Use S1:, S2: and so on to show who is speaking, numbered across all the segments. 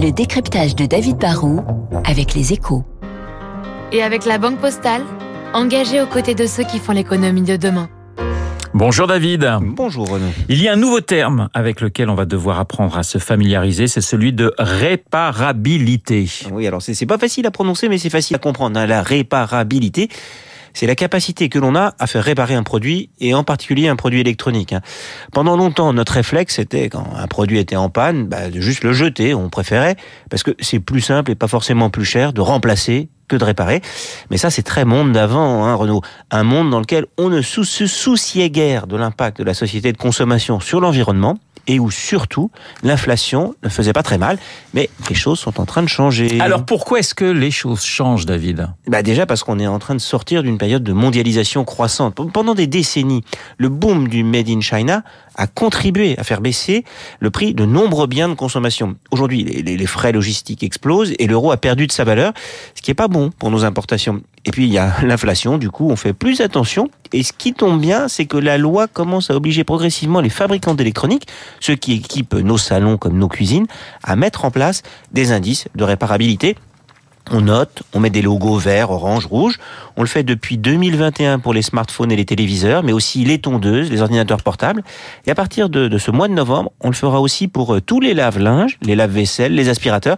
S1: Le décryptage de David Barrault avec les échos.
S2: Et avec la Banque Postale, engagée aux côtés de ceux qui font l'économie de demain.
S3: Bonjour David.
S4: Bonjour Renaud.
S3: Il y a un nouveau terme avec lequel on va devoir apprendre à se familiariser, c'est celui de réparabilité.
S4: Oui, alors c'est pas facile à prononcer, mais c'est facile à comprendre. Hein. La réparabilité, c'est la capacité que l'on a à faire réparer un produit, et en particulier un produit électronique. Hein. Pendant longtemps, notre réflexe était, quand un produit était en panne, bah, de juste le jeter, on préférait, parce que c'est plus simple et pas forcément plus cher de remplacer que de réparer. Mais ça, c'est très monde d'avant, hein, Renaud. Un monde dans lequel on ne se souciait guère de l'impact de la société de consommation sur l'environnement et où surtout l'inflation ne faisait pas très mal, mais les choses sont en train de changer.
S3: Alors pourquoi est-ce que les choses changent, David?
S4: Bah Déjà parce qu'on est en train de sortir d'une période de mondialisation croissante. Pendant des décennies, le boom du Made in China a contribué à faire baisser le prix de nombreux biens de consommation. Aujourd'hui, les, frais logistiques explosent et l'euro a perdu de sa valeur, ce qui est pas bon pour nos importations. Et puis il y a l'inflation, du coup on fait plus attention. Et ce qui tombe bien, c'est que la loi commence à obliger progressivement les fabricants d'électronique, ceux qui équipent nos salons comme nos cuisines, à mettre en place des indices de réparabilité on note, on met des logos verts, orange, rouge. On le fait depuis 2021 pour les smartphones et les téléviseurs, mais aussi les tondeuses, les ordinateurs portables. Et à partir de, ce mois de novembre, on le fera aussi pour euh, tous les lave-linges, les lave-vaisselle, les aspirateurs.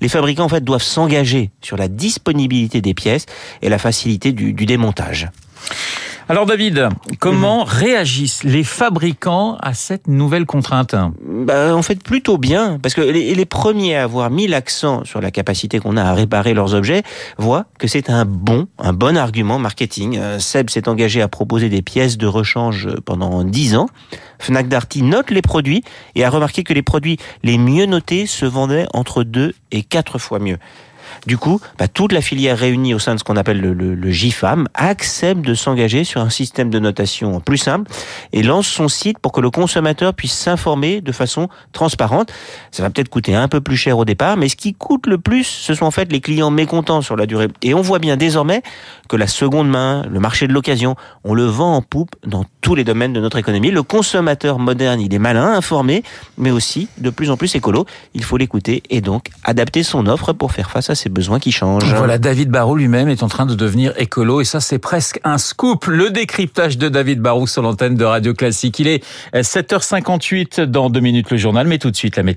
S4: Les fabricants en fait doivent s'engager sur la disponibilité des pièces et la facilité du démontage.
S3: Alors David, comment réagissent les fabricants à cette nouvelle contrainte
S4: bah, En fait plutôt bien, parce que les, premiers à avoir mis l'accent sur la capacité qu'on a à réparer leurs objets voient que c'est un bon, un bon argument marketing. Euh, Seb s'est engagé à proposer des pièces de rechange pendant 10 ans. Fnac Darty note les produits et a remarqué que les produits les mieux notés se vendaient entre 2 et 4 fois mieux. Du coup, bah, toute la filière réunie au sein de ce qu'on appelle le, le, GIFAM accepte de s'engager sur un système de notation plus simple et lance son site pour que le consommateur puisse s'informer de façon transparente. Ça va peut-être coûter un peu plus cher au départ, mais ce qui coûte le plus, ce sont en fait les clients mécontents sur la durée. Et on voit bien désormais que la seconde main, le marché de l'occasion, on le vend en poupe dans tous les domaines de notre économie. Le consommateur moderne, il est malin, informé, mais aussi de plus en plus écolo. Il faut l'écouter et donc adapter son offre pour faire face à besoins qui changent.
S3: Voilà, David Barrault lui-même est en train de devenir écolo et ça c'est presque un scoop. Le décryptage de David Barrault sur l'antenne de Radio Classique. Il est 7h58 dans deux minutes le journal, mais tout de suite la météo.